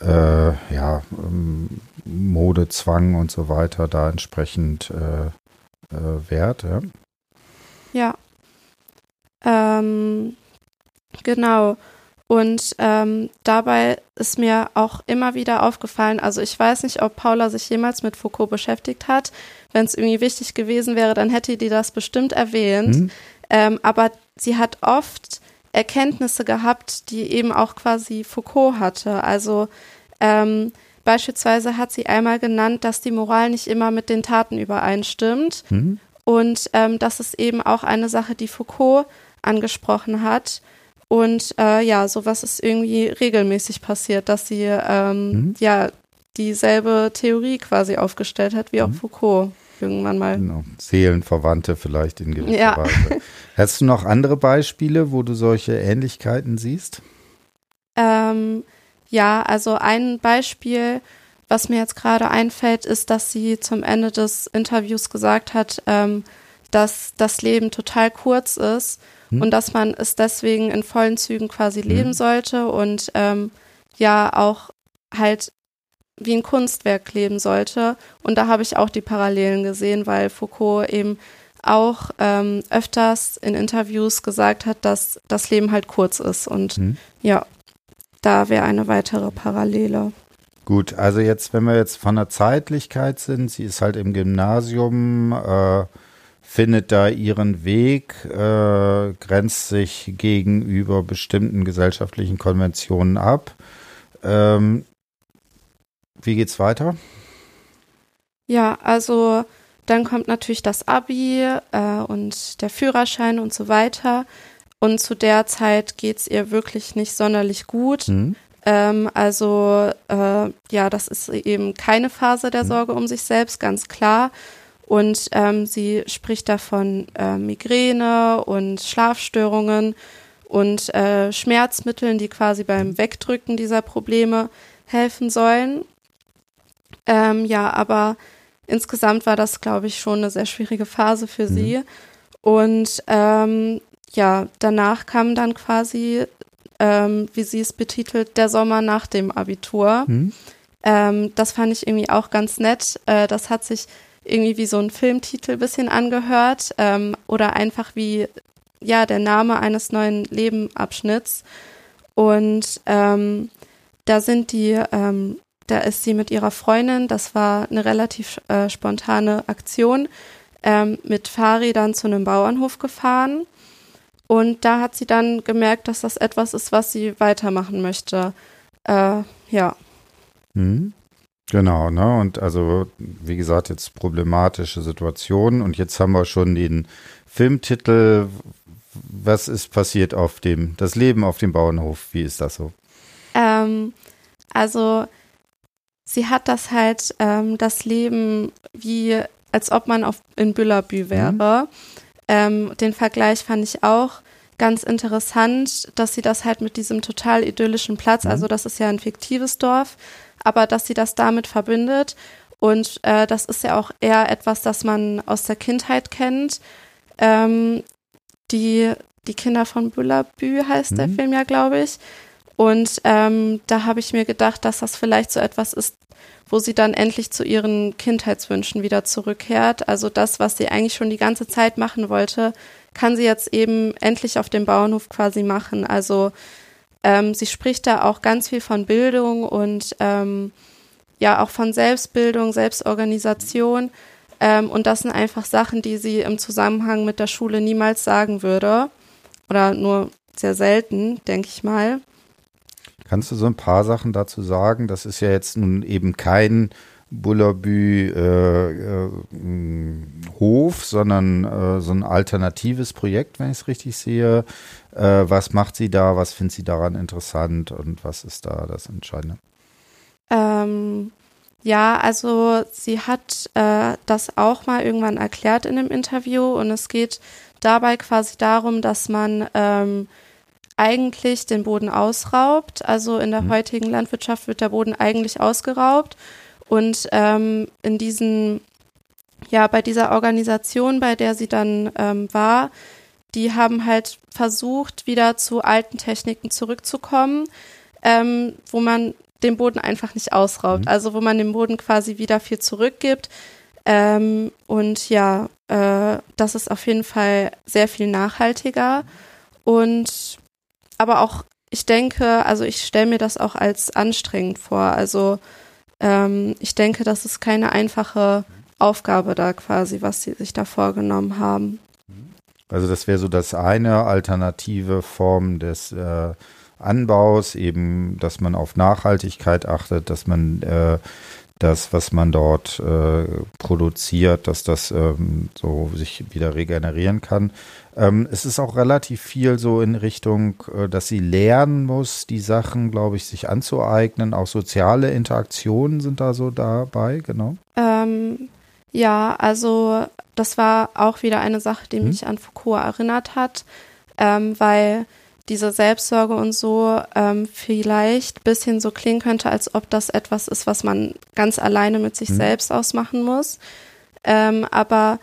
äh, ja, ähm, Modezwang und so weiter da entsprechend äh, äh wehrt. Ja. ja. Ähm, genau. Und ähm, dabei ist mir auch immer wieder aufgefallen, also ich weiß nicht, ob Paula sich jemals mit Foucault beschäftigt hat. Wenn es irgendwie wichtig gewesen wäre, dann hätte die das bestimmt erwähnt. Mhm. Ähm, aber sie hat oft Erkenntnisse gehabt, die eben auch quasi Foucault hatte. Also ähm, beispielsweise hat sie einmal genannt, dass die Moral nicht immer mit den Taten übereinstimmt. Mhm. Und ähm, das ist eben auch eine Sache, die Foucault angesprochen hat. Und äh, ja, sowas ist irgendwie regelmäßig passiert, dass sie ähm, mhm. ja dieselbe Theorie quasi aufgestellt hat wie auch mhm. Foucault irgendwann mal. Genau. Seelenverwandte vielleicht in gewisser ja. Weise. Hast du noch andere Beispiele, wo du solche Ähnlichkeiten siehst? Ähm, ja, also ein Beispiel, was mir jetzt gerade einfällt, ist, dass sie zum Ende des Interviews gesagt hat, ähm, dass das Leben total kurz ist hm. und dass man es deswegen in vollen Zügen quasi hm. leben sollte und ähm, ja auch halt wie ein Kunstwerk leben sollte. Und da habe ich auch die Parallelen gesehen, weil Foucault eben auch ähm, öfters in Interviews gesagt hat, dass das Leben halt kurz ist. Und mhm. ja, da wäre eine weitere Parallele. Gut, also jetzt, wenn wir jetzt von der Zeitlichkeit sind, sie ist halt im Gymnasium, äh, findet da ihren Weg, äh, grenzt sich gegenüber bestimmten gesellschaftlichen Konventionen ab. Ähm, wie geht's weiter? Ja, also dann kommt natürlich das Abi äh, und der Führerschein und so weiter. Und zu der Zeit geht es ihr wirklich nicht sonderlich gut. Mhm. Ähm, also äh, ja, das ist eben keine Phase der mhm. Sorge um sich selbst, ganz klar. Und ähm, sie spricht davon äh, Migräne und Schlafstörungen und äh, Schmerzmitteln, die quasi beim. Wegdrücken dieser Probleme helfen sollen. Ähm, ja, aber insgesamt war das, glaube ich, schon eine sehr schwierige Phase für mhm. sie. Und ähm, ja, danach kam dann quasi, ähm, wie sie es betitelt, der Sommer nach dem Abitur. Mhm. Ähm, das fand ich irgendwie auch ganz nett. Äh, das hat sich irgendwie wie so ein Filmtitel bisschen angehört ähm, oder einfach wie ja der Name eines neuen Lebenabschnitts. Und ähm, da sind die ähm, da ist sie mit ihrer Freundin, das war eine relativ äh, spontane Aktion, ähm, mit Fahrrädern zu einem Bauernhof gefahren. Und da hat sie dann gemerkt, dass das etwas ist, was sie weitermachen möchte. Äh, ja. Mhm. Genau, ne? Und also, wie gesagt, jetzt problematische Situation. Und jetzt haben wir schon den Filmtitel. Was ist passiert auf dem, das Leben auf dem Bauernhof? Wie ist das so? Ähm, also, sie hat das halt, ähm, das Leben wie, als ob man auf, in Büllerbü mhm. wäre. Mhm. Ähm, den Vergleich fand ich auch ganz interessant, dass sie das halt mit diesem total idyllischen Platz, mhm. also das ist ja ein fiktives Dorf, aber dass sie das damit verbindet. Und äh, das ist ja auch eher etwas, das man aus der Kindheit kennt. Ähm, die, die Kinder von Büllerbü heißt mhm. der Film ja, glaube ich. Und ähm, da habe ich mir gedacht, dass das vielleicht so etwas ist, wo sie dann endlich zu ihren Kindheitswünschen wieder zurückkehrt. Also das, was sie eigentlich schon die ganze Zeit machen wollte, kann sie jetzt eben endlich auf dem Bauernhof quasi machen. Also ähm, sie spricht da auch ganz viel von Bildung und ähm, ja auch von Selbstbildung, Selbstorganisation. Ähm, und das sind einfach Sachen, die sie im Zusammenhang mit der Schule niemals sagen würde. Oder nur sehr selten, denke ich mal. Kannst du so ein paar Sachen dazu sagen? Das ist ja jetzt nun eben kein Bullabü äh, äh, Hof, sondern äh, so ein alternatives Projekt, wenn ich es richtig sehe. Äh, was macht sie da? Was findet sie daran interessant und was ist da das Entscheidende? Ähm, ja, also sie hat äh, das auch mal irgendwann erklärt in einem Interview und es geht dabei quasi darum, dass man ähm, eigentlich den Boden ausraubt. Also in der mhm. heutigen Landwirtschaft wird der Boden eigentlich ausgeraubt. Und ähm, in diesen, ja, bei dieser Organisation, bei der sie dann ähm, war, die haben halt versucht, wieder zu alten Techniken zurückzukommen, ähm, wo man den Boden einfach nicht ausraubt. Mhm. Also wo man dem Boden quasi wieder viel zurückgibt. Ähm, und ja, äh, das ist auf jeden Fall sehr viel nachhaltiger. Und aber auch, ich denke, also ich stelle mir das auch als anstrengend vor. Also ähm, ich denke, das ist keine einfache Aufgabe da quasi, was sie sich da vorgenommen haben. Also das wäre so das eine alternative Form des äh, Anbaus, eben, dass man auf Nachhaltigkeit achtet, dass man äh, das, was man dort äh, produziert, dass das ähm, so sich wieder regenerieren kann. Ähm, es ist auch relativ viel so in Richtung, äh, dass sie lernen muss, die Sachen, glaube ich, sich anzueignen. Auch soziale Interaktionen sind da so dabei, genau. Ähm, ja, also das war auch wieder eine Sache, die hm. mich an Foucault erinnert hat, ähm, weil diese Selbstsorge und so ähm, vielleicht bisschen so klingen könnte, als ob das etwas ist, was man ganz alleine mit sich mhm. selbst ausmachen muss. Ähm, aber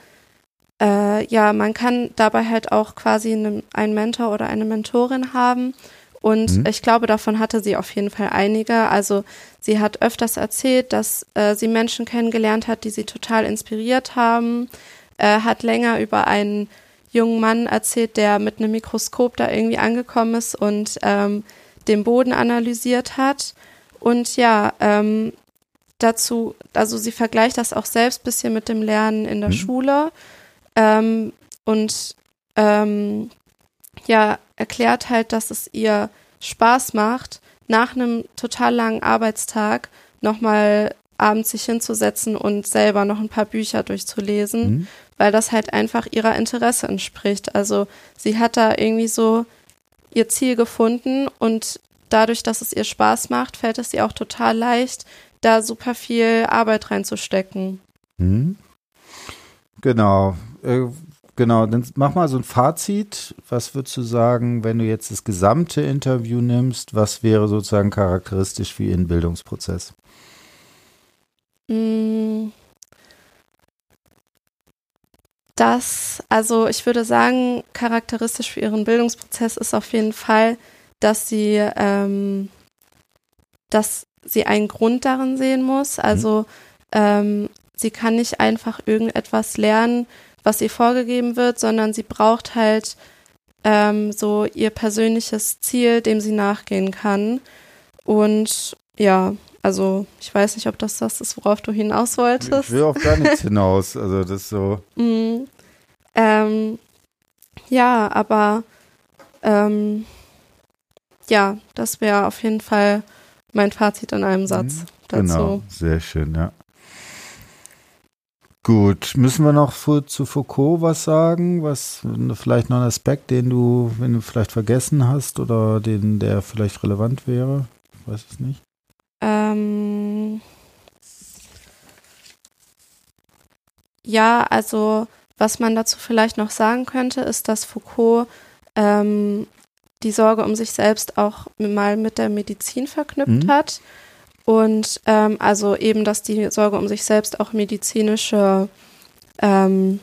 äh, ja, man kann dabei halt auch quasi eine, einen Mentor oder eine Mentorin haben. Und mhm. ich glaube, davon hatte sie auf jeden Fall einige. Also sie hat öfters erzählt, dass äh, sie Menschen kennengelernt hat, die sie total inspiriert haben. Äh, hat länger über einen jungen Mann erzählt, der mit einem Mikroskop da irgendwie angekommen ist und ähm, den Boden analysiert hat. Und ja, ähm, dazu, also sie vergleicht das auch selbst bisschen mit dem Lernen in der mhm. Schule ähm, und ähm, ja, erklärt halt, dass es ihr Spaß macht, nach einem total langen Arbeitstag nochmal abends sich hinzusetzen und selber noch ein paar Bücher durchzulesen, mhm. Weil das halt einfach ihrer Interesse entspricht. Also sie hat da irgendwie so ihr Ziel gefunden und dadurch, dass es ihr Spaß macht, fällt es ihr auch total leicht, da super viel Arbeit reinzustecken. Mhm. Genau. Äh, genau, dann mach mal so ein Fazit. Was würdest du sagen, wenn du jetzt das gesamte Interview nimmst, was wäre sozusagen charakteristisch für ihren Bildungsprozess? Mm. Das, also ich würde sagen, charakteristisch für ihren Bildungsprozess ist auf jeden Fall, dass sie, ähm, dass sie einen Grund darin sehen muss. Also ähm, sie kann nicht einfach irgendetwas lernen, was ihr vorgegeben wird, sondern sie braucht halt ähm, so ihr persönliches Ziel, dem sie nachgehen kann. Und ja, also ich weiß nicht, ob das das ist, worauf du hinaus wolltest. Ich will auf gar nichts hinaus. Also das ist so. Mm, ähm, ja, aber ähm, ja, das wäre auf jeden Fall mein Fazit in einem Satz mhm, dazu. Genau, sehr schön, ja. Gut, müssen wir noch zu Foucault was sagen? Was vielleicht noch ein Aspekt, den du, wenn du vielleicht vergessen hast oder den, der vielleicht relevant wäre? Ich weiß es nicht. Ähm ja, also was man dazu vielleicht noch sagen könnte, ist, dass Foucault ähm, die Sorge um sich selbst auch mal mit der Medizin verknüpft mhm. hat. Und ähm, also eben, dass die Sorge um sich selbst auch medizinische, ähm,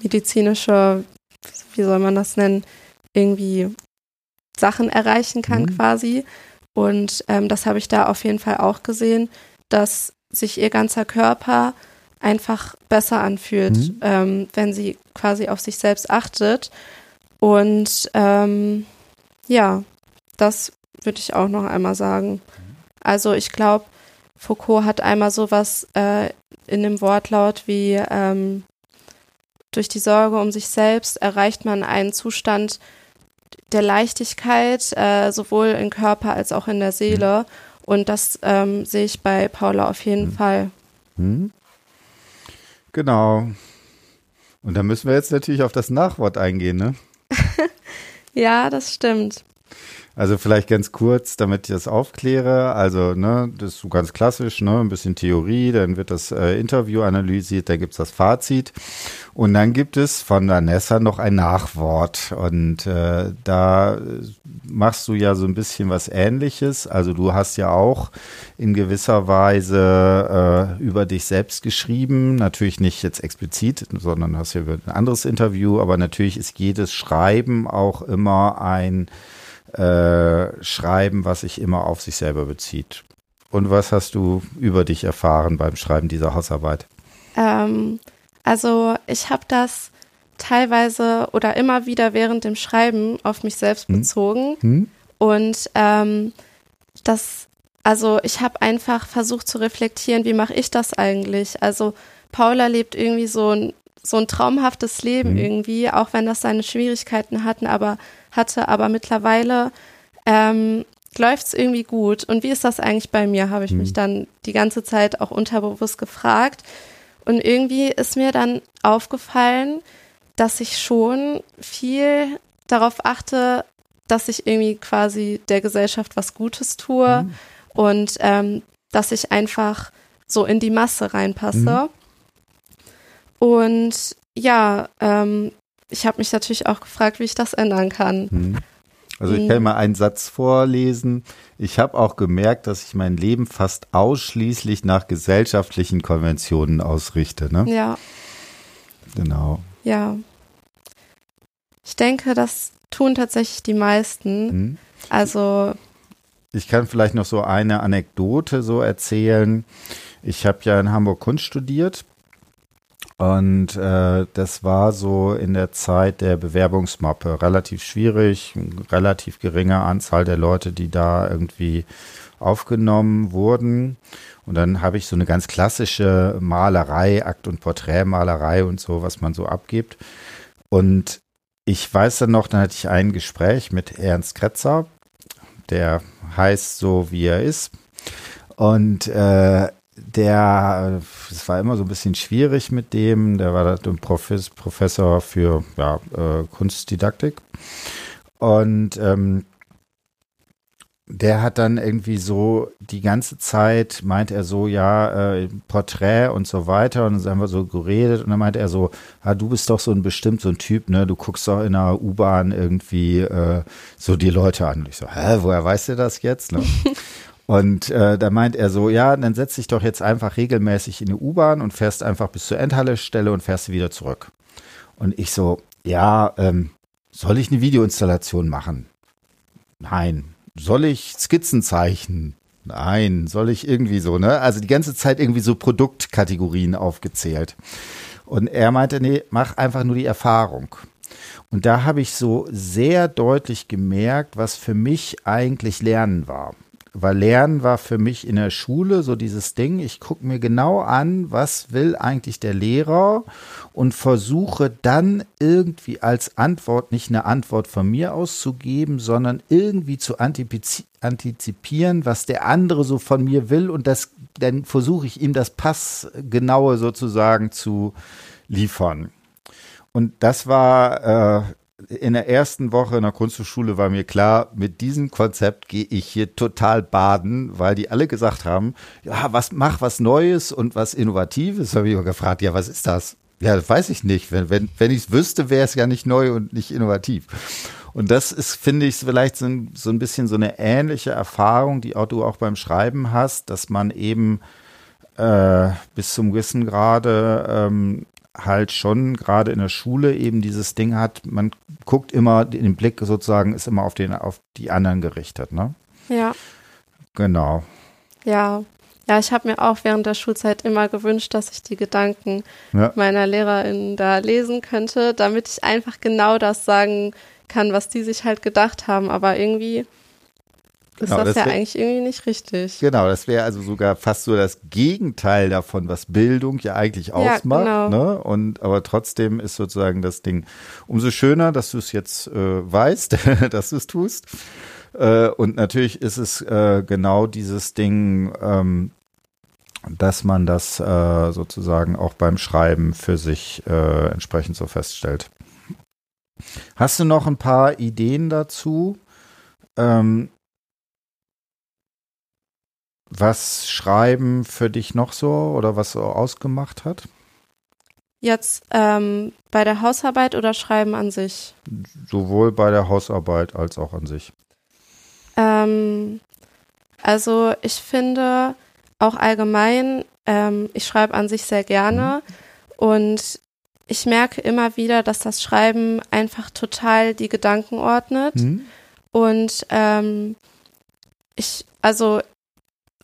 medizinische, wie soll man das nennen, irgendwie Sachen erreichen kann mhm. quasi. Und ähm, das habe ich da auf jeden Fall auch gesehen, dass sich ihr ganzer Körper einfach besser anfühlt, mhm. ähm, wenn sie quasi auf sich selbst achtet. Und ähm, ja, das würde ich auch noch einmal sagen. Also ich glaube, Foucault hat einmal sowas äh, in dem Wortlaut wie ähm, durch die Sorge um sich selbst erreicht man einen Zustand der Leichtigkeit, äh, sowohl im Körper als auch in der Seele. Und das ähm, sehe ich bei Paula auf jeden mhm. Fall. Mhm. Genau. Und da müssen wir jetzt natürlich auf das Nachwort eingehen, ne? Ja, das stimmt. Also vielleicht ganz kurz, damit ich das aufkläre. Also, ne, das ist so ganz klassisch, ne, ein bisschen Theorie, dann wird das äh, Interview analysiert, dann gibt's das Fazit. Und dann gibt es von Vanessa noch ein Nachwort. Und äh, da machst du ja so ein bisschen was ähnliches. Also du hast ja auch in gewisser Weise äh, über dich selbst geschrieben. Natürlich nicht jetzt explizit, sondern hast ja ein anderes Interview, aber natürlich ist jedes Schreiben auch immer ein äh, schreiben, was sich immer auf sich selber bezieht. Und was hast du über dich erfahren beim Schreiben dieser Hausarbeit? Ähm, also ich habe das teilweise oder immer wieder während dem Schreiben auf mich selbst hm? bezogen. Hm? Und ähm, das, also ich habe einfach versucht zu reflektieren, wie mache ich das eigentlich? Also Paula lebt irgendwie so ein, so ein traumhaftes Leben hm? irgendwie, auch wenn das seine Schwierigkeiten hatten, aber hatte, aber mittlerweile ähm, läuft es irgendwie gut. Und wie ist das eigentlich bei mir, habe ich mhm. mich dann die ganze Zeit auch unterbewusst gefragt. Und irgendwie ist mir dann aufgefallen, dass ich schon viel darauf achte, dass ich irgendwie quasi der Gesellschaft was Gutes tue mhm. und ähm, dass ich einfach so in die Masse reinpasse. Mhm. Und ja, ähm, ich habe mich natürlich auch gefragt, wie ich das ändern kann. Hm. Also ich kann mal einen Satz vorlesen. Ich habe auch gemerkt, dass ich mein Leben fast ausschließlich nach gesellschaftlichen Konventionen ausrichte. Ne? Ja. Genau. Ja. Ich denke, das tun tatsächlich die meisten. Hm. Also. Ich kann vielleicht noch so eine Anekdote so erzählen. Ich habe ja in Hamburg Kunst studiert und äh, das war so in der Zeit der Bewerbungsmappe relativ schwierig, relativ geringe Anzahl der Leute, die da irgendwie aufgenommen wurden. Und dann habe ich so eine ganz klassische Malerei, Akt- und Porträtmalerei und so, was man so abgibt. Und ich weiß dann noch, dann hatte ich ein Gespräch mit Ernst Kretzer, der heißt so, wie er ist. Und äh, der, es war immer so ein bisschen schwierig mit dem, der war ein Professor für ja, äh, Kunstdidaktik. Und ähm, der hat dann irgendwie so die ganze Zeit, meint er so, ja, äh, Porträt und so weiter. Und dann haben wir so geredet und dann meint er so, ah, du bist doch so ein bestimmt so ein Typ, ne? Du guckst doch in der U-Bahn irgendwie äh, so die Leute an. Und ich so, hä, woher weißt du das jetzt? Ne? Und äh, da meint er so, ja, dann setz dich doch jetzt einfach regelmäßig in die U-Bahn und fährst einfach bis zur Endhaltestelle und fährst wieder zurück. Und ich so, ja, ähm, soll ich eine Videoinstallation machen? Nein. Soll ich Skizzen zeichnen? Nein. Soll ich irgendwie so, ne? Also die ganze Zeit irgendwie so Produktkategorien aufgezählt. Und er meinte, nee, mach einfach nur die Erfahrung. Und da habe ich so sehr deutlich gemerkt, was für mich eigentlich Lernen war weil Lernen war für mich in der Schule so dieses Ding, ich gucke mir genau an, was will eigentlich der Lehrer und versuche dann irgendwie als Antwort nicht eine Antwort von mir auszugeben, sondern irgendwie zu antizipieren, was der andere so von mir will und das dann versuche ich ihm das Passgenaue sozusagen zu liefern. Und das war äh, in der ersten Woche in der Kunsthochschule war mir klar, mit diesem Konzept gehe ich hier total baden, weil die alle gesagt haben, ja, was mach was Neues und was Innovatives. Habe ich auch gefragt, ja, was ist das? Ja, das weiß ich nicht. Wenn, wenn, wenn ich es wüsste, wäre es ja nicht neu und nicht innovativ. Und das ist, finde ich, vielleicht so ein, so ein bisschen so eine ähnliche Erfahrung, die auch du auch beim Schreiben hast, dass man eben äh, bis zum gewissen Grade ähm, halt schon gerade in der Schule eben dieses Ding hat, man guckt immer, den Blick sozusagen ist immer auf den, auf die anderen gerichtet, ne? Ja. Genau. Ja. Ja, ich habe mir auch während der Schulzeit immer gewünscht, dass ich die Gedanken ja. meiner Lehrerin da lesen könnte, damit ich einfach genau das sagen kann, was die sich halt gedacht haben. Aber irgendwie ist genau, das, das ja eigentlich irgendwie nicht richtig. Genau, das wäre also sogar fast so das Gegenteil davon, was Bildung ja eigentlich ausmacht. Ja, genau. ne? Und aber trotzdem ist sozusagen das Ding umso schöner, dass du es jetzt äh, weißt, dass du es tust. Äh, und natürlich ist es äh, genau dieses Ding, ähm, dass man das äh, sozusagen auch beim Schreiben für sich äh, entsprechend so feststellt. Hast du noch ein paar Ideen dazu? Ähm, was Schreiben für dich noch so oder was so ausgemacht hat? Jetzt ähm, bei der Hausarbeit oder Schreiben an sich? Sowohl bei der Hausarbeit als auch an sich. Ähm, also ich finde auch allgemein, ähm, ich schreibe an sich sehr gerne mhm. und ich merke immer wieder, dass das Schreiben einfach total die Gedanken ordnet. Mhm. Und ähm, ich, also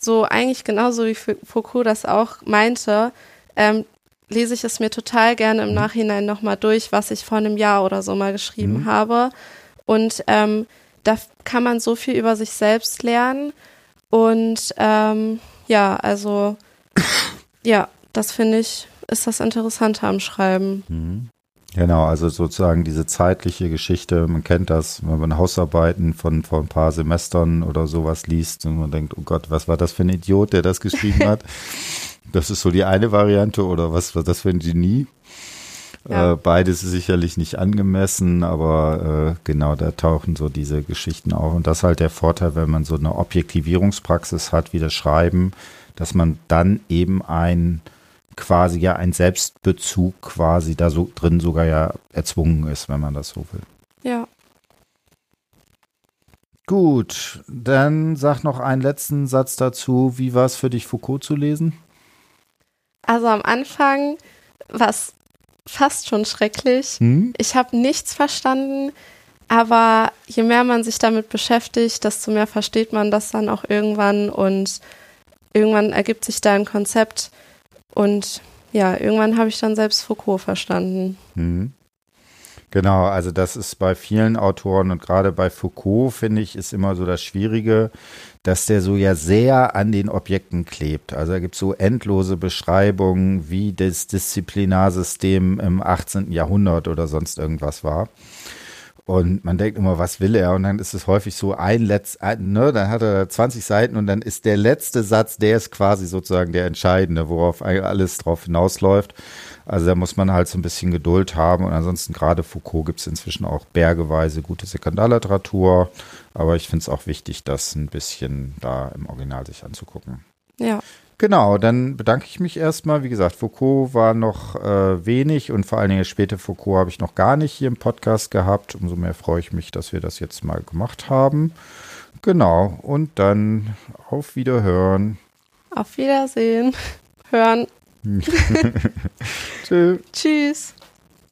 so eigentlich genauso wie Foucault das auch meinte, ähm, lese ich es mir total gerne im mhm. Nachhinein nochmal durch, was ich vor einem Jahr oder so mal geschrieben mhm. habe. Und ähm, da kann man so viel über sich selbst lernen. Und ähm, ja, also ja, das finde ich, ist das Interessante am Schreiben. Mhm. Genau, also sozusagen diese zeitliche Geschichte, man kennt das, wenn man Hausarbeiten von vor ein paar Semestern oder sowas liest und man denkt, oh Gott, was war das für ein Idiot, der das geschrieben hat? das ist so die eine Variante oder was war das für ein Genie? Ja. Äh, beides ist sicherlich nicht angemessen, aber äh, genau, da tauchen so diese Geschichten auf. Und das ist halt der Vorteil, wenn man so eine Objektivierungspraxis hat wie das Schreiben, dass man dann eben ein quasi ja ein Selbstbezug quasi da so drin sogar ja erzwungen ist, wenn man das so will. Ja. Gut, dann sag noch einen letzten Satz dazu. Wie war es für dich, Foucault zu lesen? Also am Anfang war es fast schon schrecklich. Hm? Ich habe nichts verstanden. Aber je mehr man sich damit beschäftigt, desto mehr versteht man das dann auch irgendwann und irgendwann ergibt sich da ein Konzept und ja, irgendwann habe ich dann selbst Foucault verstanden. Mhm. Genau, also das ist bei vielen Autoren und gerade bei Foucault, finde ich, ist immer so das Schwierige, dass der so ja sehr an den Objekten klebt. Also da gibt es so endlose Beschreibungen, wie das Disziplinarsystem im 18. Jahrhundert oder sonst irgendwas war. Und man denkt immer, was will er? Und dann ist es häufig so ein letzt, ne, dann hat er 20 Seiten und dann ist der letzte Satz, der ist quasi sozusagen der entscheidende, worauf alles drauf hinausläuft. Also da muss man halt so ein bisschen Geduld haben. Und ansonsten gerade Foucault gibt es inzwischen auch bergeweise gute Sekundarliteratur. Aber ich finde es auch wichtig, das ein bisschen da im Original sich anzugucken. Ja. Genau, dann bedanke ich mich erstmal. Wie gesagt, Foucault war noch äh, wenig und vor allen Dingen später Foucault habe ich noch gar nicht hier im Podcast gehabt. Umso mehr freue ich mich, dass wir das jetzt mal gemacht haben. Genau, und dann auf Wiederhören. Auf Wiedersehen. Hören. Tschüss.